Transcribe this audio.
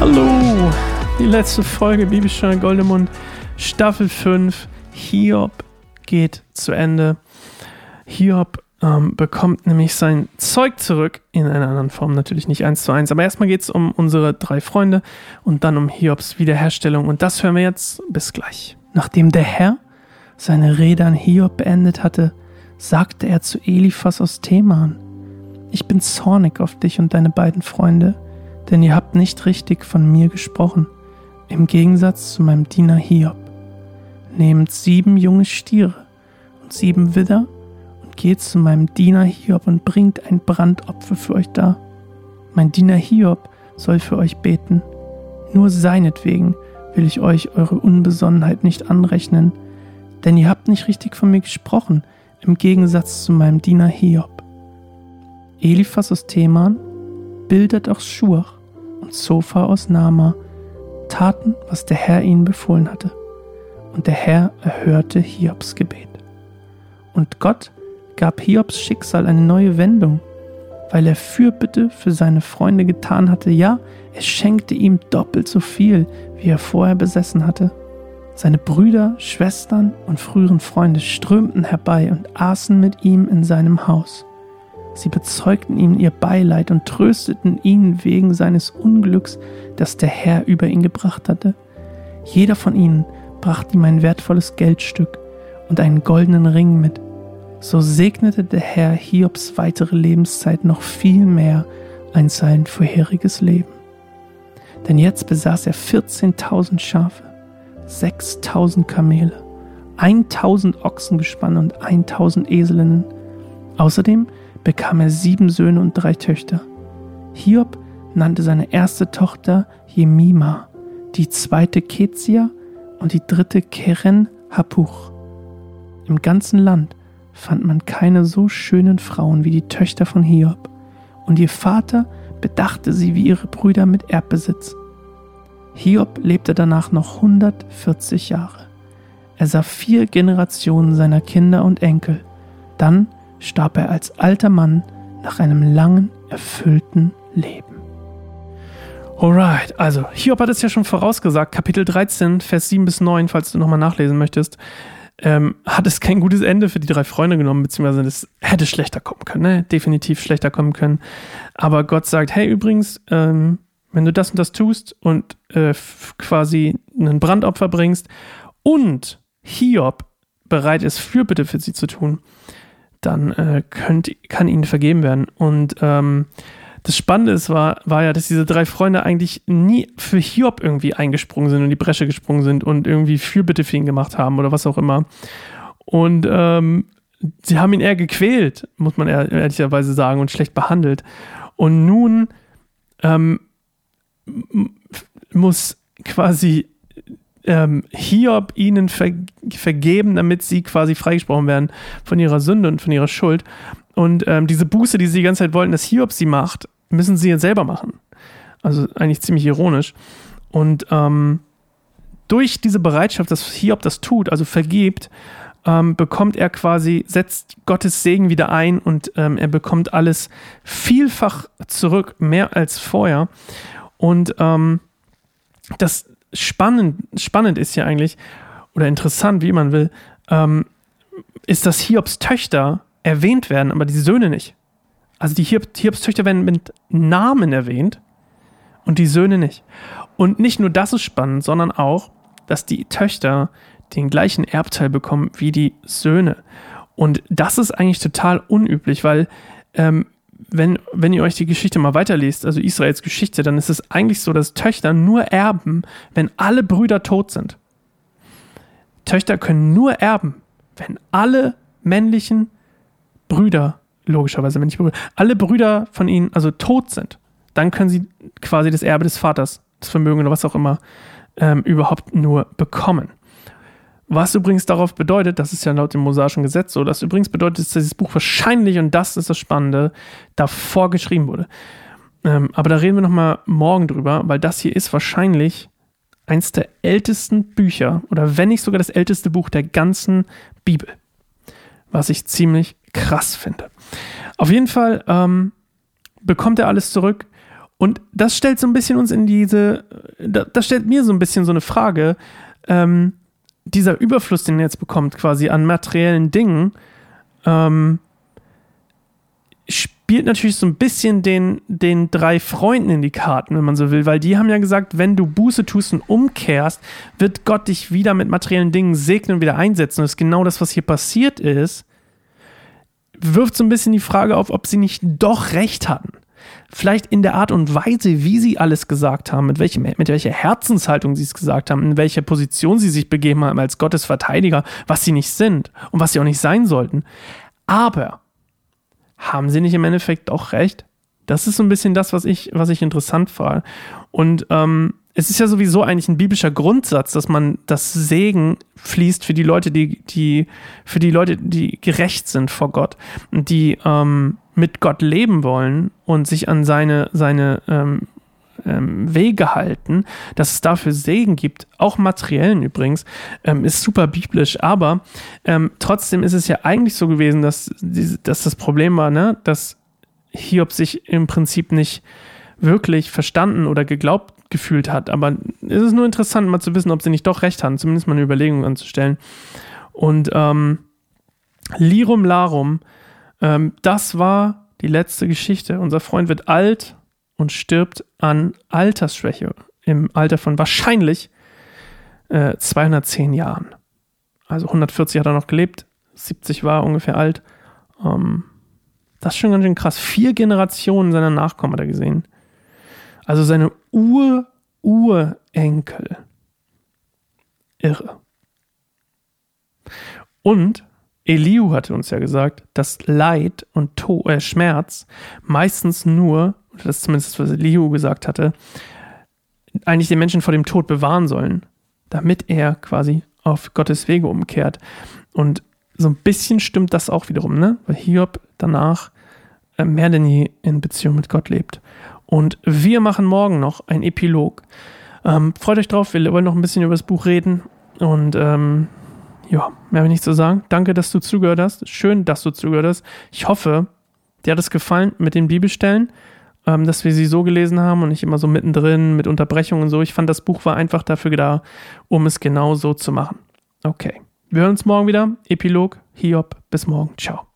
Hallo, die letzte Folge Bibelstunde Goldemund, Staffel 5. Hiob geht zu Ende. Hiob ähm, bekommt nämlich sein Zeug zurück, in einer anderen Form natürlich nicht eins zu eins. Aber erstmal geht es um unsere drei Freunde und dann um Hiobs Wiederherstellung. Und das hören wir jetzt bis gleich. Nachdem der Herr seine Rede an Hiob beendet hatte, sagte er zu Eliphas aus Theman, ich bin zornig auf dich und deine beiden Freunde, denn ihr habt nicht richtig von mir gesprochen, im Gegensatz zu meinem Diener Hiob. Nehmt sieben junge Stiere und sieben Widder und geht zu meinem Diener Hiob und bringt ein Brandopfer für euch dar. Mein Diener Hiob soll für euch beten. Nur seinetwegen will ich euch eure Unbesonnenheit nicht anrechnen, denn ihr habt nicht richtig von mir gesprochen, im Gegensatz zu meinem Diener Hiob. Eliphas aus Theman, Bildert aus Schurch und Sofa aus Nama taten, was der Herr ihnen befohlen hatte. Und der Herr erhörte Hiobs Gebet. Und Gott gab Hiobs Schicksal eine neue Wendung, weil er Fürbitte für seine Freunde getan hatte. Ja, er schenkte ihm doppelt so viel, wie er vorher besessen hatte. Seine Brüder, Schwestern und früheren Freunde strömten herbei und aßen mit ihm in seinem Haus. Sie bezeugten ihm ihr Beileid und trösteten ihn wegen seines Unglücks, das der Herr über ihn gebracht hatte. Jeder von ihnen brachte ihm ein wertvolles Geldstück und einen goldenen Ring mit. So segnete der Herr Hiobs weitere Lebenszeit noch viel mehr als sein vorheriges Leben. Denn jetzt besaß er 14.000 Schafe, 6.000 Kamele, 1.000 Ochsengespanne und 1.000 Eselinnen. Außerdem bekam er sieben Söhne und drei Töchter. Hiob nannte seine erste Tochter Jemima, die zweite Kezia und die dritte Keren Hapuch. Im ganzen Land fand man keine so schönen Frauen wie die Töchter von Hiob, und ihr Vater bedachte sie wie ihre Brüder mit Erbbesitz. Hiob lebte danach noch 140 Jahre. Er sah vier Generationen seiner Kinder und Enkel. Dann starb er als alter Mann nach einem langen, erfüllten Leben. Alright, also Hiob hat es ja schon vorausgesagt, Kapitel 13, Vers 7 bis 9, falls du nochmal nachlesen möchtest, ähm, hat es kein gutes Ende für die drei Freunde genommen, beziehungsweise es hätte schlechter kommen können, ne? definitiv schlechter kommen können. Aber Gott sagt, hey, übrigens, ähm, wenn du das und das tust und äh, quasi einen Brandopfer bringst und Hiob bereit ist, Fürbitte für sie zu tun, dann äh, könnt, kann ihnen vergeben werden. Und ähm, das Spannende ist, war, war ja, dass diese drei Freunde eigentlich nie für Hiob irgendwie eingesprungen sind und die Bresche gesprungen sind und irgendwie Fürbitte für ihn gemacht haben oder was auch immer. Und ähm, sie haben ihn eher gequält, muss man ehrlicherweise sagen, und schlecht behandelt. Und nun ähm, muss quasi ähm, Hiob ihnen ver vergeben, damit sie quasi freigesprochen werden von ihrer Sünde und von ihrer Schuld. Und ähm, diese Buße, die sie die ganze Zeit wollten, dass Hiob sie macht, müssen sie jetzt selber machen. Also eigentlich ziemlich ironisch. Und ähm, durch diese Bereitschaft, dass Hiob das tut, also vergibt, ähm, bekommt er quasi, setzt Gottes Segen wieder ein und ähm, er bekommt alles vielfach zurück, mehr als vorher. Und ähm, das, spannend, spannend ist ja eigentlich, oder interessant, wie man will, ähm, ist, dass Hiobs Töchter erwähnt werden, aber die Söhne nicht. Also die Hiob, Hiobs Töchter werden mit Namen erwähnt und die Söhne nicht. Und nicht nur das ist spannend, sondern auch, dass die Töchter den gleichen Erbteil bekommen wie die Söhne. Und das ist eigentlich total unüblich, weil ähm, wenn, wenn ihr euch die Geschichte mal weiterliest, also Israels Geschichte, dann ist es eigentlich so, dass Töchter nur erben, wenn alle Brüder tot sind. Töchter können nur erben, wenn alle männlichen Brüder, logischerweise männliche Brüder, alle Brüder von ihnen also tot sind. Dann können sie quasi das Erbe des Vaters, das Vermögen oder was auch immer, ähm, überhaupt nur bekommen. Was übrigens darauf bedeutet, das ist ja laut dem mosaischen Gesetz so, das übrigens bedeutet, dass dieses Buch wahrscheinlich, und das ist das Spannende, davor geschrieben wurde. Ähm, aber da reden wir nochmal morgen drüber, weil das hier ist wahrscheinlich eins der ältesten Bücher oder wenn nicht sogar das älteste Buch der ganzen Bibel. Was ich ziemlich krass finde. Auf jeden Fall ähm, bekommt er alles zurück. Und das stellt so ein bisschen uns in diese, das stellt mir so ein bisschen so eine Frage, ähm, dieser Überfluss, den er jetzt bekommt, quasi an materiellen Dingen, ähm, spielt natürlich so ein bisschen den, den drei Freunden in die Karten, wenn man so will, weil die haben ja gesagt, wenn du Buße tust und umkehrst, wird Gott dich wieder mit materiellen Dingen segnen und wieder einsetzen. Und das ist genau das, was hier passiert ist. Wirft so ein bisschen die Frage auf, ob sie nicht doch recht hatten. Vielleicht in der Art und Weise, wie sie alles gesagt haben, mit, welchem, mit welcher Herzenshaltung sie es gesagt haben, in welcher Position sie sich begeben haben als Gottes Verteidiger, was sie nicht sind und was sie auch nicht sein sollten. Aber haben sie nicht im Endeffekt auch recht? Das ist so ein bisschen das, was ich, was ich interessant fand. Und ähm, es ist ja sowieso eigentlich ein biblischer Grundsatz, dass man das Segen fließt für die Leute, die, die, für die Leute, die gerecht sind vor Gott, die ähm, mit Gott leben wollen und sich an seine, seine ähm, ähm, Wege halten, dass es dafür Segen gibt, auch materiellen übrigens, ähm, ist super biblisch, aber ähm, trotzdem ist es ja eigentlich so gewesen, dass, dass das Problem war, ne, dass Hiob sich im Prinzip nicht wirklich verstanden oder geglaubt gefühlt hat. Aber es ist nur interessant, mal zu wissen, ob sie nicht doch recht haben, zumindest mal eine Überlegung anzustellen. Und ähm, Lirum Larum, ähm, das war die letzte Geschichte. Unser Freund wird alt und stirbt an Altersschwäche im Alter von wahrscheinlich äh, 210 Jahren. Also 140 hat er noch gelebt, 70 war ungefähr alt. Ähm, das ist schon ganz schön krass. Vier Generationen seiner Nachkommen hat er gesehen. Also seine Ur-Urenkel. Irre. Und Eliu hatte uns ja gesagt, dass Leid und to äh, Schmerz meistens nur das ist zumindest was Liu gesagt hatte, eigentlich den Menschen vor dem Tod bewahren sollen, damit er quasi auf Gottes Wege umkehrt. Und so ein bisschen stimmt das auch wiederum, ne? Weil Hiob danach äh, mehr denn je in Beziehung mit Gott lebt. Und wir machen morgen noch ein Epilog. Ähm, freut euch drauf, wir wollen noch ein bisschen über das Buch reden. Und ähm, ja, mehr habe ich nicht zu sagen. Danke, dass du zugehört hast. Schön, dass du zugehört hast. Ich hoffe, dir hat es gefallen mit den Bibelstellen ähm, dass wir sie so gelesen haben und nicht immer so mittendrin mit Unterbrechungen und so. Ich fand, das Buch war einfach dafür da, um es genau so zu machen. Okay. Wir hören uns morgen wieder. Epilog, Hiob. Bis morgen. Ciao.